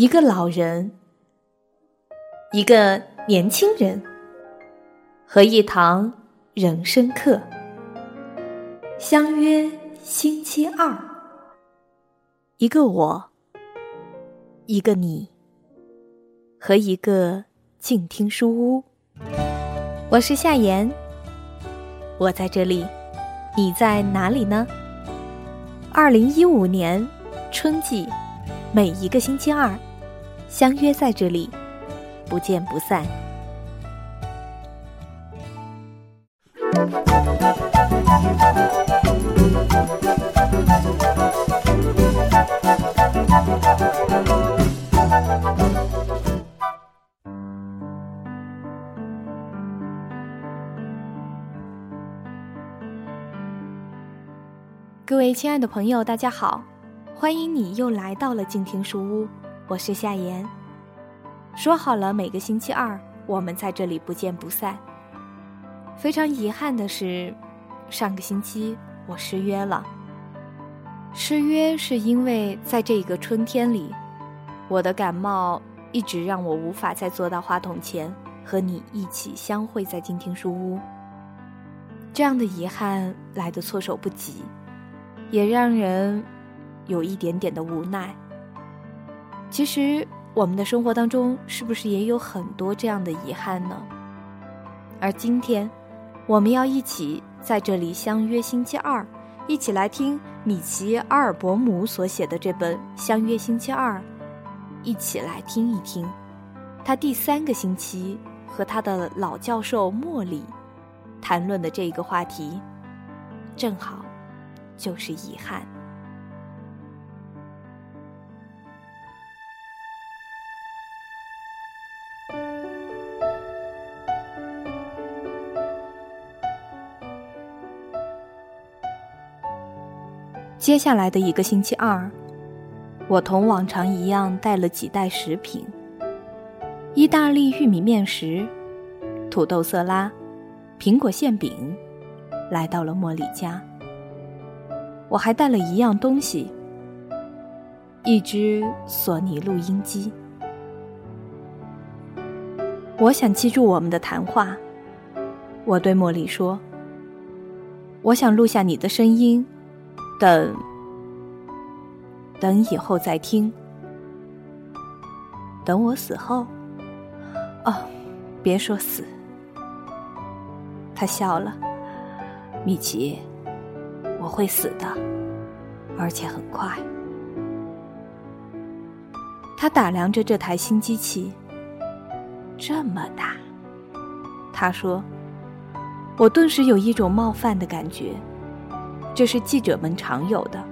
一个老人，一个年轻人，和一堂人生课，相约星期二。一个我，一个你，和一个静听书屋。我是夏言，我在这里，你在哪里呢？二零一五年春季，每一个星期二，相约在这里，不见不散。各位亲爱的朋友，大家好，欢迎你又来到了静听书屋，我是夏言。说好了每个星期二我们在这里不见不散。非常遗憾的是，上个星期我失约了。失约是因为在这个春天里，我的感冒一直让我无法再坐到话筒前和你一起相会在静听书屋。这样的遗憾来得措手不及。也让人有一点点的无奈。其实，我们的生活当中是不是也有很多这样的遗憾呢？而今天，我们要一起在这里相约星期二，一起来听米奇·阿尔伯姆所写的这本《相约星期二》，一起来听一听他第三个星期和他的老教授莫里谈论的这个话题，正好。就是遗憾。接下来的一个星期二，我同往常一样带了几袋食品：意大利玉米面食、土豆色拉、苹果馅饼，来到了茉莉家。我还带了一样东西，一只索尼录音机。我想记住我们的谈话。我对茉莉说：“我想录下你的声音，等，等以后再听。等我死后。哦，别说死。”他笑了，米奇。我会死的，而且很快。他打量着这台新机器，这么大。他说：“我顿时有一种冒犯的感觉，这是记者们常有的。”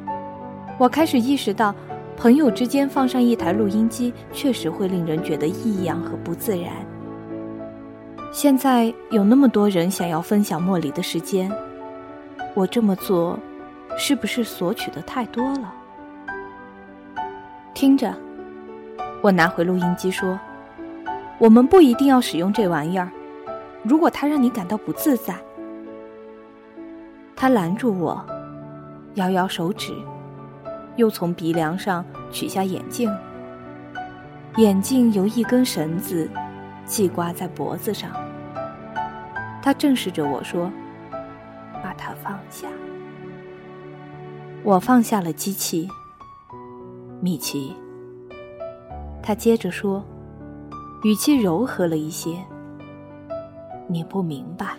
我开始意识到，朋友之间放上一台录音机，确实会令人觉得异样和不自然。现在有那么多人想要分享莫里的时间。我这么做，是不是索取的太多了？听着，我拿回录音机说：“我们不一定要使用这玩意儿，如果它让你感到不自在。”他拦住我，摇摇手指，又从鼻梁上取下眼镜。眼镜由一根绳子系挂在脖子上。他正视着我说。把它放下。我放下了机器，米奇。他接着说，语气柔和了一些。你不明白。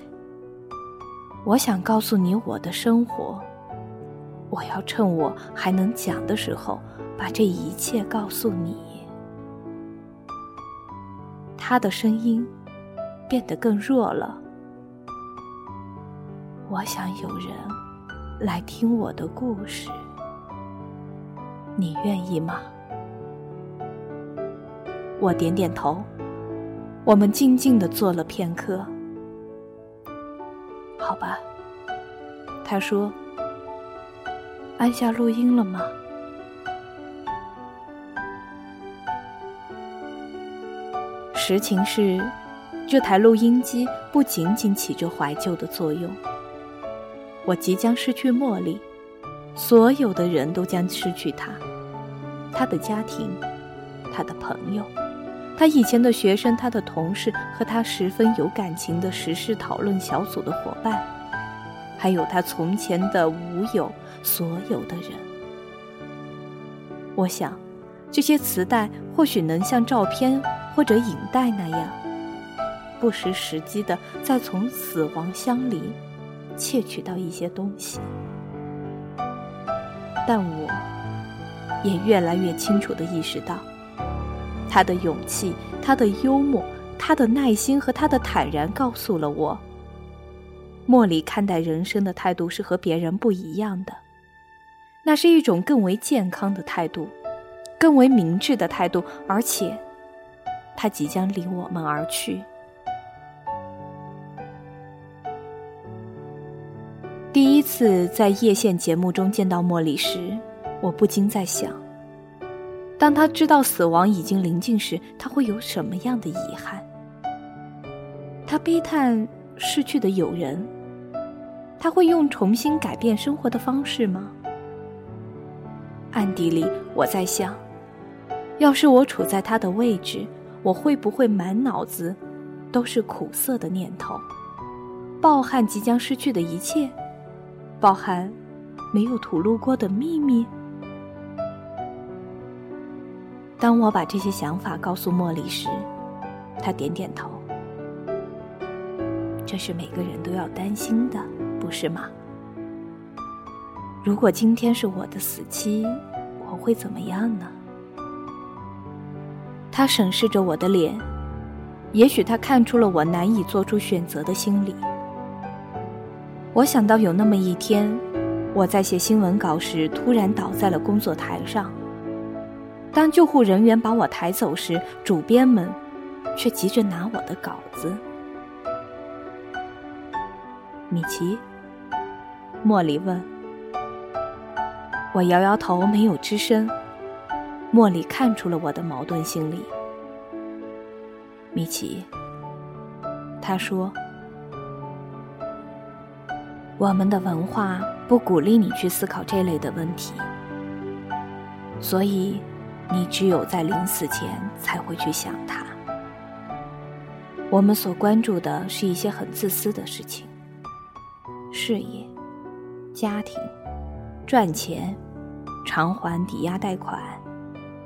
我想告诉你我的生活。我要趁我还能讲的时候，把这一切告诉你。他的声音变得更弱了。我想有人来听我的故事，你愿意吗？我点点头。我们静静的坐了片刻。吧，他说：“按下录音了吗？”实情是，这台录音机不仅仅起着怀旧的作用。我即将失去茉莉，所有的人都将失去他，他的家庭，他的朋友，他以前的学生，他的同事和他十分有感情的时事讨论小组的伙伴，还有他从前的舞友，所有的人。我想，这些磁带或许能像照片或者影带那样，不失时机的再从死亡箱里窃取到一些东西。但我也越来越清楚的意识到，他的勇气、他的幽默、他的耐心和他的坦然，告诉了我，莫里看待人生的态度是和别人不一样的。那是一种更为健康的态度，更为明智的态度，而且，他即将离我们而去。第一次在叶县节目中见到莫里时，我不禁在想：当他知道死亡已经临近时，他会有什么样的遗憾？他悲叹失去的友人，他会用重新改变生活的方式吗？暗地里，我在想，要是我处在他的位置，我会不会满脑子都是苦涩的念头，抱憾即将失去的一切，抱憾没有吐露过的秘密？当我把这些想法告诉莫莉时，她点点头。这是每个人都要担心的，不是吗？如果今天是我的死期，我会怎么样呢？他审视着我的脸，也许他看出了我难以做出选择的心理。我想到有那么一天，我在写新闻稿时突然倒在了工作台上。当救护人员把我抬走时，主编们却急着拿我的稿子。米奇，莫里问。我摇摇头，没有吱声。莫里看出了我的矛盾心理。米奇，他说：“我们的文化不鼓励你去思考这类的问题，所以你只有在临死前才会去想他。我们所关注的是一些很自私的事情：事业、家庭。”赚钱，偿还抵押贷款，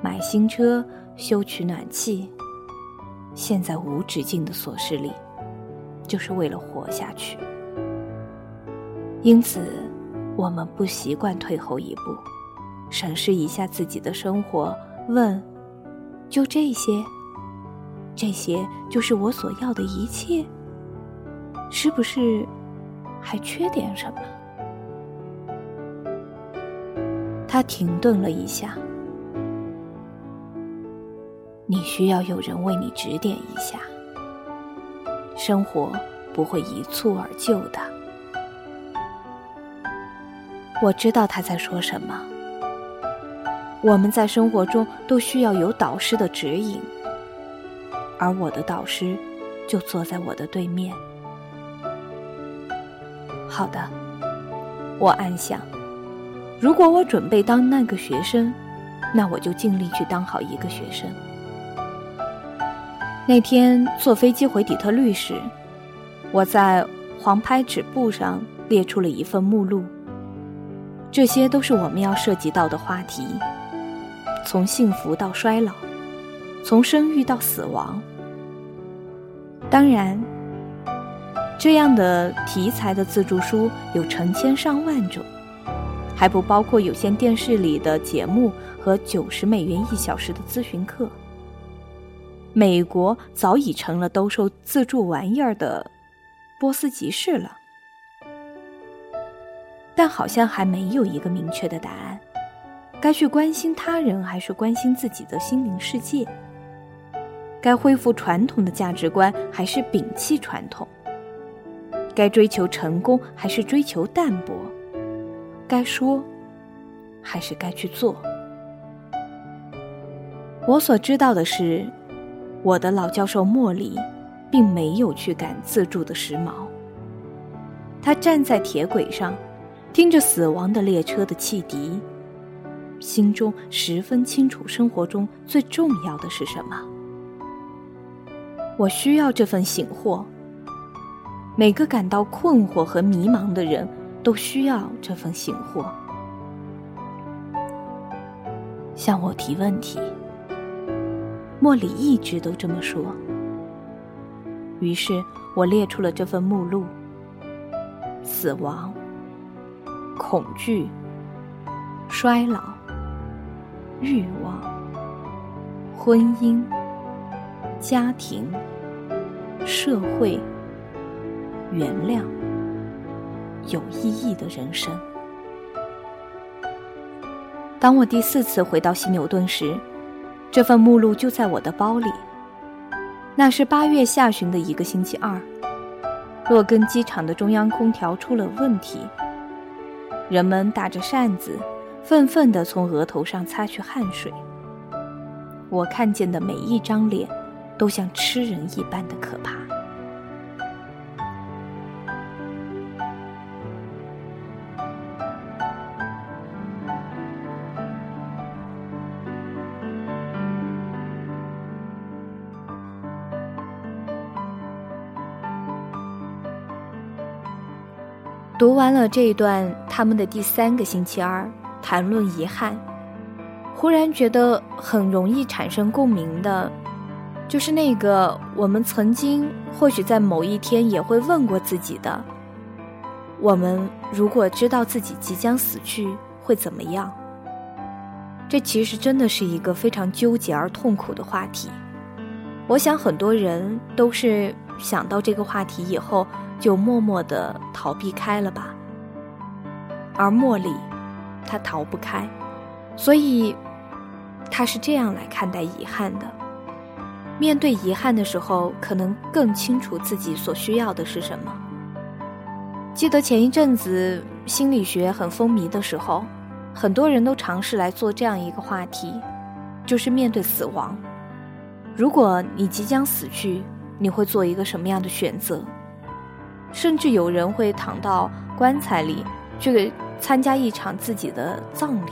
买新车，修取暖气。现在无止境的琐事里，就是为了活下去。因此，我们不习惯退后一步，审视一下自己的生活，问：就这些？这些就是我所要的一切？是不是还缺点什么？他停顿了一下，你需要有人为你指点一下。生活不会一蹴而就的。我知道他在说什么。我们在生活中都需要有导师的指引，而我的导师就坐在我的对面。好的，我暗想。如果我准备当那个学生，那我就尽力去当好一个学生。那天坐飞机回底特律时，我在黄拍纸布上列出了一份目录。这些都是我们要涉及到的话题，从幸福到衰老，从生育到死亡。当然，这样的题材的自助书有成千上万种。还不包括有线电视里的节目和九十美元一小时的咨询课。美国早已成了兜售自助玩意儿的波斯集市了，但好像还没有一个明确的答案：该去关心他人，还是关心自己的心灵世界？该恢复传统的价值观，还是摒弃传统？该追求成功，还是追求淡泊？该说，还是该去做？我所知道的是，我的老教授莫里，并没有去赶自助的时髦。他站在铁轨上，听着死亡的列车的汽笛，心中十分清楚，生活中最重要的是什么。我需要这份醒惑。每个感到困惑和迷茫的人都需要这份醒惑。向我提问题。莫里一直都这么说。于是我列出了这份目录：死亡、恐惧、衰老、欲望、婚姻、家庭、社会。原谅，有意义的人生。当我第四次回到西牛顿时，这份目录就在我的包里。那是八月下旬的一个星期二，洛根机场的中央空调出了问题。人们打着扇子，愤愤地从额头上擦去汗水。我看见的每一张脸，都像吃人一般的可怕。读完了这一段，他们的第三个星期二谈论遗憾，忽然觉得很容易产生共鸣的，就是那个我们曾经或许在某一天也会问过自己的：我们如果知道自己即将死去会怎么样？这其实真的是一个非常纠结而痛苦的话题。我想很多人都是想到这个话题以后。就默默的逃避开了吧。而茉莉，他逃不开，所以，他是这样来看待遗憾的。面对遗憾的时候，可能更清楚自己所需要的是什么。记得前一阵子心理学很风靡的时候，很多人都尝试来做这样一个话题，就是面对死亡。如果你即将死去，你会做一个什么样的选择？甚至有人会躺到棺材里去参加一场自己的葬礼，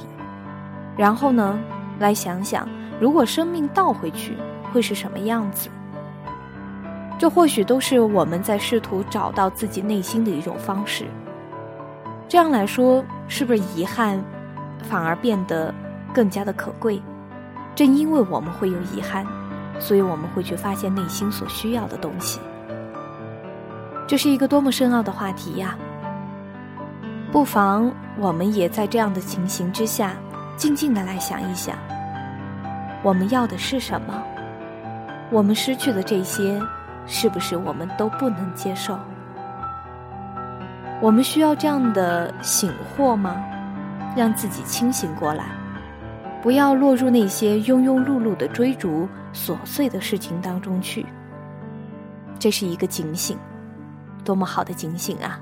然后呢，来想想如果生命倒回去会是什么样子。这或许都是我们在试图找到自己内心的一种方式。这样来说，是不是遗憾反而变得更加的可贵？正因为我们会有遗憾，所以我们会去发现内心所需要的东西。这是一个多么深奥的话题呀！不妨我们也在这样的情形之下，静静的来想一想：我们要的是什么？我们失去的这些，是不是我们都不能接受？我们需要这样的醒惑吗？让自己清醒过来，不要落入那些庸庸碌碌的追逐琐碎的事情当中去。这是一个警醒。多么好的警醒啊！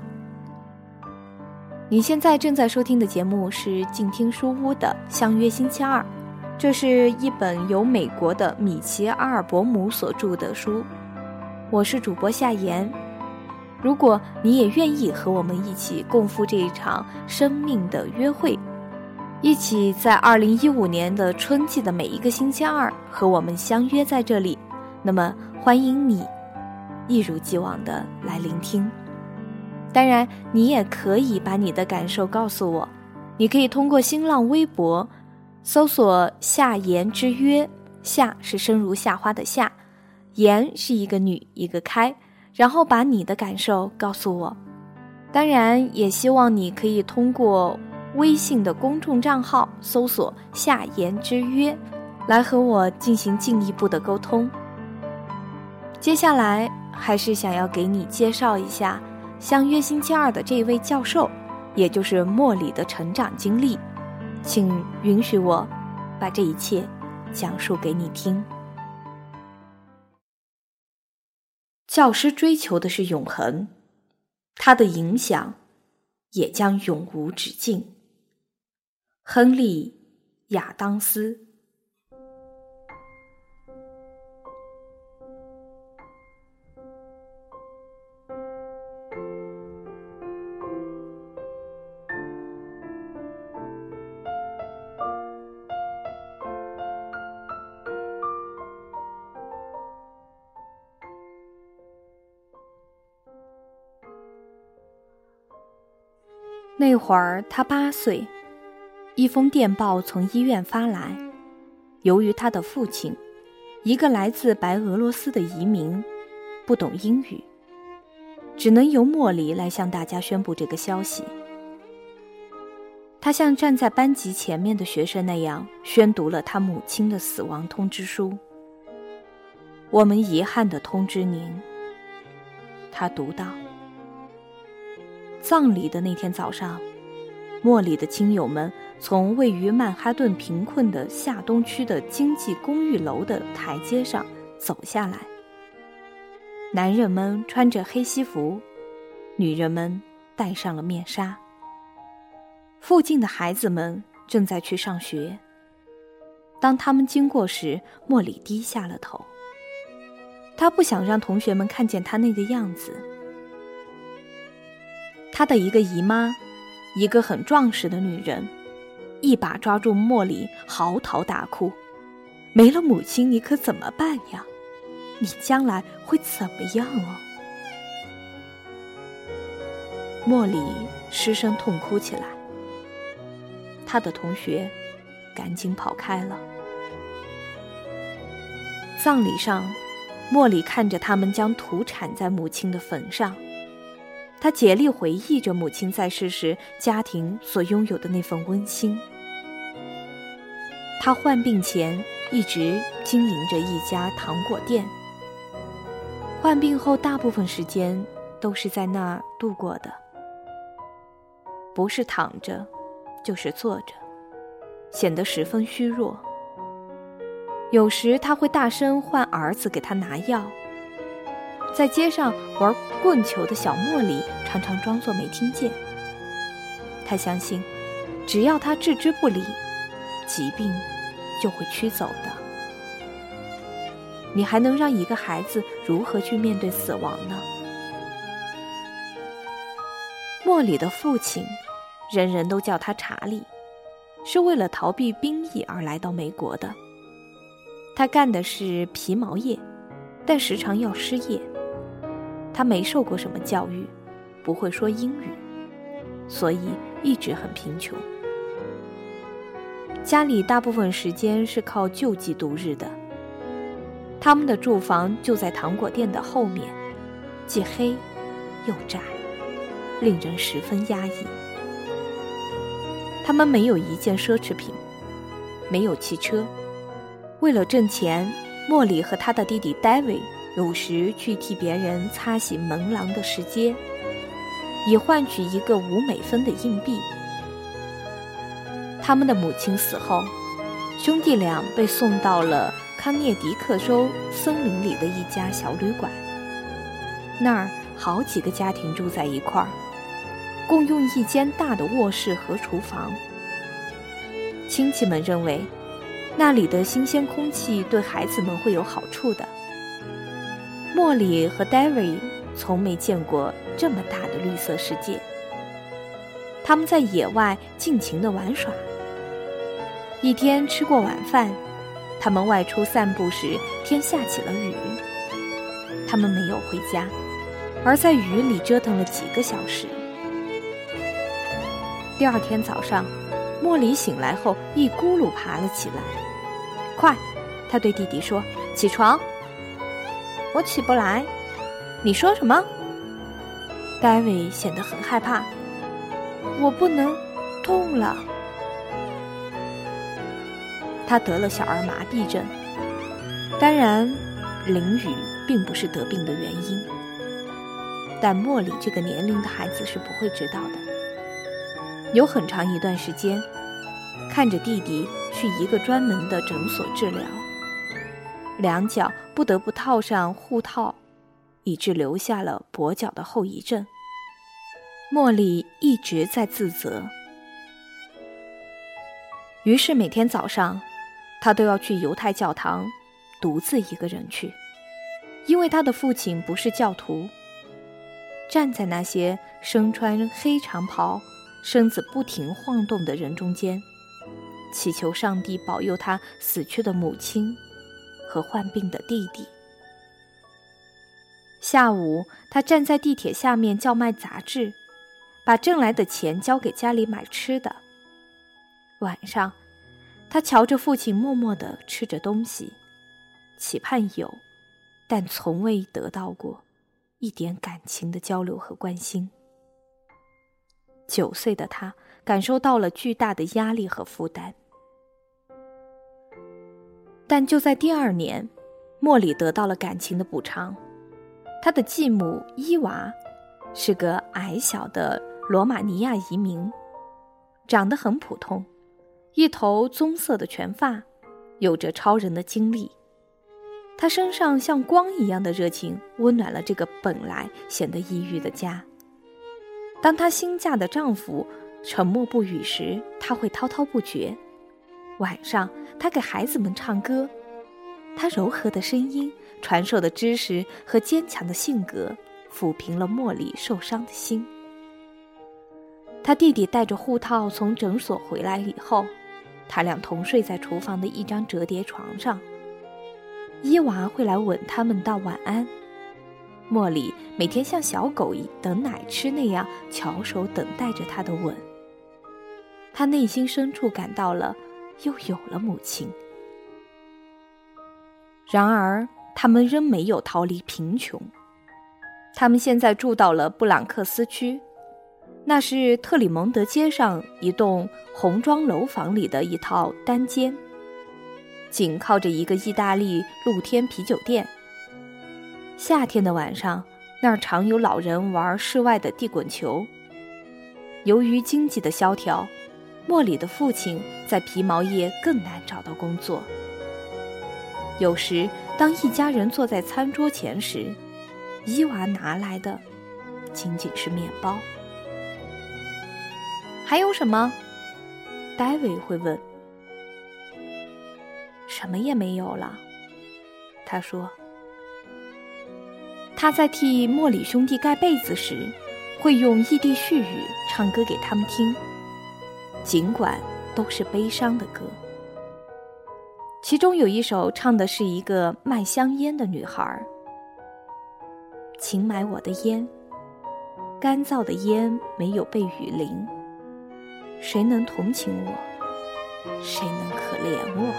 你现在正在收听的节目是静听书屋的《相约星期二》，这是一本由美国的米奇·阿尔伯姆所著的书。我是主播夏言。如果你也愿意和我们一起共赴这一场生命的约会，一起在二零一五年的春季的每一个星期二和我们相约在这里，那么欢迎你。一如既往的来聆听，当然，你也可以把你的感受告诉我。你可以通过新浪微博搜索“夏言之约”，夏是生如夏花的夏，言是一个女一个开，然后把你的感受告诉我。当然，也希望你可以通过微信的公众账号搜索“夏言之约”，来和我进行进一步的沟通。接下来。还是想要给你介绍一下《相约星期二》的这位教授，也就是莫里的成长经历，请允许我把这一切讲述给你听。教师追求的是永恒，他的影响也将永无止境。亨利·亚当斯。会儿他八岁，一封电报从医院发来，由于他的父亲，一个来自白俄罗斯的移民，不懂英语，只能由莫里来向大家宣布这个消息。他像站在班级前面的学生那样宣读了他母亲的死亡通知书。我们遗憾地通知您，他读道。葬礼的那天早上，莫里的亲友们从位于曼哈顿贫困的下东区的经济公寓楼的台阶上走下来。男人们穿着黑西服，女人们戴上了面纱。附近的孩子们正在去上学。当他们经过时，莫里低下了头。他不想让同学们看见他那个样子。他的一个姨妈，一个很壮实的女人，一把抓住莫里，嚎啕大哭：“没了母亲，你可怎么办呀？你将来会怎么样哦？”莫里失声痛哭起来。他的同学赶紧跑开了。葬礼上，莫里看着他们将土铲在母亲的坟上。他竭力回忆着母亲在世时家庭所拥有的那份温馨。他患病前一直经营着一家糖果店，患病后大部分时间都是在那儿度过的，不是躺着，就是坐着，显得十分虚弱。有时他会大声唤儿子给他拿药。在街上玩棍球的小茉莉常常装作没听见。他相信，只要他置之不理，疾病就会驱走的。你还能让一个孩子如何去面对死亡呢？莫里的父亲，人人都叫他查理，是为了逃避兵役而来到美国的。他干的是皮毛业，但时常要失业。他没受过什么教育，不会说英语，所以一直很贫穷。家里大部分时间是靠救济度日的。他们的住房就在糖果店的后面，既黑又窄，令人十分压抑。他们没有一件奢侈品，没有汽车。为了挣钱，莫里和他的弟弟戴维。有时去替别人擦洗门廊的石阶，以换取一个五美分的硬币。他们的母亲死后，兄弟俩被送到了康涅狄克州森林里的一家小旅馆。那儿好几个家庭住在一块儿，共用一间大的卧室和厨房。亲戚们认为，那里的新鲜空气对孩子们会有好处的。莫里和戴维从没见过这么大的绿色世界。他们在野外尽情的玩耍。一天吃过晚饭，他们外出散步时，天下起了雨。他们没有回家，而在雨里折腾了几个小时。第二天早上，莫里醒来后一咕噜爬了起来。快，他对弟弟说：“起床。”我起不来，你说什么？戴维显得很害怕。我不能动了。他得了小儿麻痹症。当然，淋雨并不是得病的原因。但莫里这个年龄的孩子是不会知道的。有很长一段时间，看着弟弟去一个专门的诊所治疗。两脚不得不套上护套，以致留下了跛脚的后遗症。茉莉一直在自责，于是每天早上，他都要去犹太教堂，独自一个人去，因为他的父亲不是教徒。站在那些身穿黑长袍、身子不停晃动的人中间，祈求上帝保佑他死去的母亲。和患病的弟弟。下午，他站在地铁下面叫卖杂志，把挣来的钱交给家里买吃的。晚上，他瞧着父亲默默的吃着东西，期盼有，但从未得到过一点感情的交流和关心。九岁的他感受到了巨大的压力和负担，但就在第二年，莫里得到了感情的补偿。他的继母伊娃是个矮小的罗马尼亚移民，长得很普通，一头棕色的全发，有着超人的精力。他身上像光一样的热情，温暖了这个本来显得抑郁的家。当她新嫁的丈夫沉默不语时，她会滔滔不绝。晚上，她给孩子们唱歌，她柔和的声音、传授的知识和坚强的性格，抚平了茉莉受伤的心。他弟弟带着护套从诊所回来以后，他俩同睡在厨房的一张折叠床上。伊娃会来吻他们道晚安。茉莉每天像小狗等奶吃那样翘首等待着他的吻。他内心深处感到了，又有了母亲。然而，他们仍没有逃离贫穷。他们现在住到了布朗克斯区，那是特里蒙德街上一栋红砖楼房里的一套单间，紧靠着一个意大利露天啤酒店。夏天的晚上，那儿常有老人玩室外的地滚球。由于经济的萧条，莫里的父亲在皮毛业更难找到工作。有时，当一家人坐在餐桌前时，伊娃拿来的仅仅是面包。还有什么？戴维会问。什么也没有了，他说。他在替莫里兄弟盖被子时，会用异地絮语唱歌给他们听，尽管都是悲伤的歌。其中有一首唱的是一个卖香烟的女孩儿：“请买我的烟，干燥的烟没有被雨淋。谁能同情我？谁能可怜我？”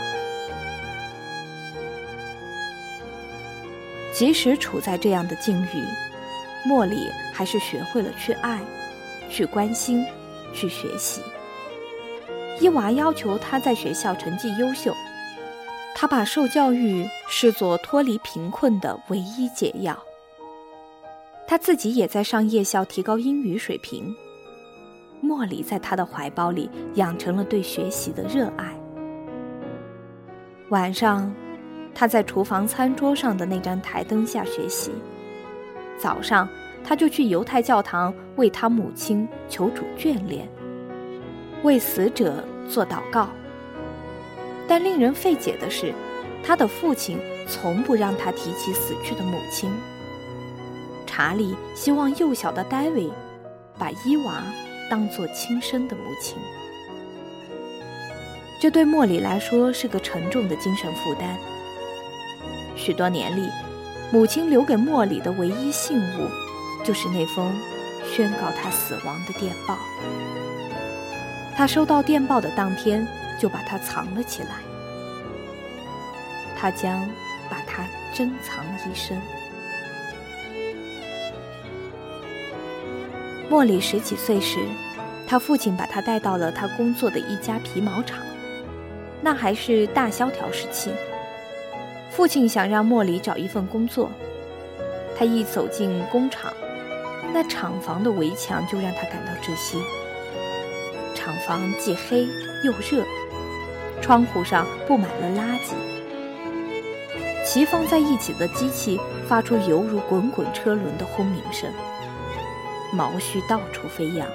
即使处在这样的境遇，莫里还是学会了去爱、去关心、去学习。伊娃要求他在学校成绩优秀，他把受教育视作脱离贫困的唯一解药。他自己也在上夜校提高英语水平。莫里在他的怀抱里养成了对学习的热爱。晚上。他在厨房餐桌上的那盏台灯下学习。早上，他就去犹太教堂为他母亲求主眷恋，为死者做祷告。但令人费解的是，他的父亲从不让他提起死去的母亲。查理希望幼小的戴维把伊娃当作亲生的母亲，这对莫里来说是个沉重的精神负担。许多年里，母亲留给莫里的唯一信物，就是那封宣告他死亡的电报。他收到电报的当天，就把它藏了起来。他将把它珍藏一生。莫里十几岁时，他父亲把他带到了他工作的一家皮毛厂，那还是大萧条时期。父亲想让莫里找一份工作，他一走进工厂，那厂房的围墙就让他感到窒息。厂房既黑又热，窗户上布满了垃圾，齐放在一起的机器发出犹如滚滚车轮的轰鸣声，毛絮到处飞扬，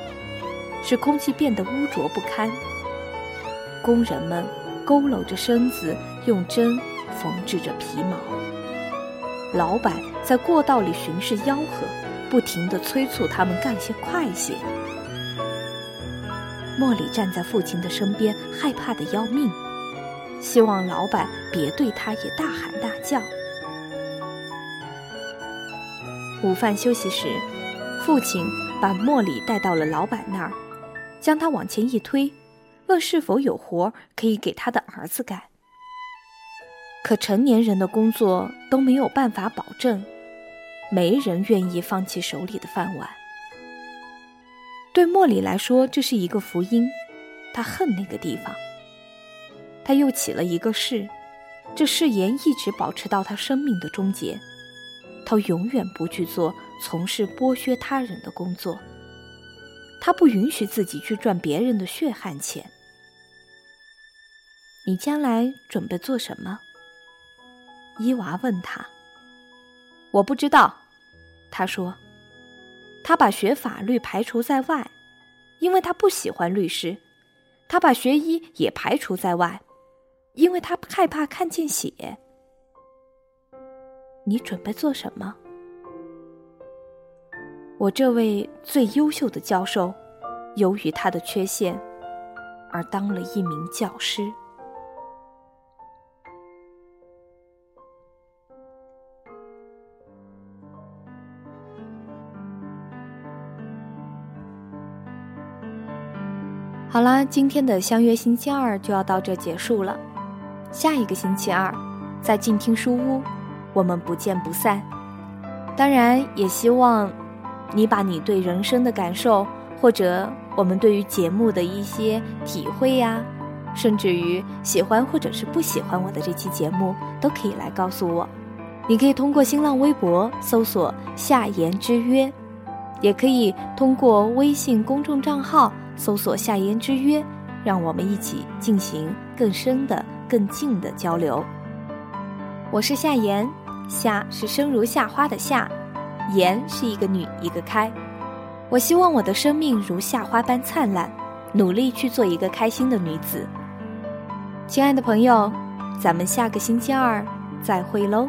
使空气变得污浊不堪。工人们佝偻着身子，用针。缝制着皮毛，老板在过道里巡视吆喝，不停地催促他们干些快些。莫里站在父亲的身边，害怕的要命，希望老板别对他也大喊大叫。午饭休息时，父亲把莫里带到了老板那儿，将他往前一推，问是否有活可以给他的儿子干。可成年人的工作都没有办法保证，没人愿意放弃手里的饭碗。对莫里来说，这是一个福音，他恨那个地方。他又起了一个誓，这誓言一直保持到他生命的终结。他永远不去做从事剥削他人的工作。他不允许自己去赚别人的血汗钱。你将来准备做什么？伊娃问他：“我不知道。”他说：“他把学法律排除在外，因为他不喜欢律师；他把学医也排除在外，因为他害怕看见血。”你准备做什么？我这位最优秀的教授，由于他的缺陷，而当了一名教师。好啦，今天的相约星期二就要到这结束了。下一个星期二，在静听书屋，我们不见不散。当然，也希望你把你对人生的感受，或者我们对于节目的一些体会呀，甚至于喜欢或者是不喜欢我的这期节目，都可以来告诉我。你可以通过新浪微博搜索“夏言之约”，也可以通过微信公众账号。搜索“夏言之约”，让我们一起进行更深的、更近的交流。我是夏言，夏是生如夏花的夏，言是一个女一个开。我希望我的生命如夏花般灿烂，努力去做一个开心的女子。亲爱的朋友，咱们下个星期二再会喽。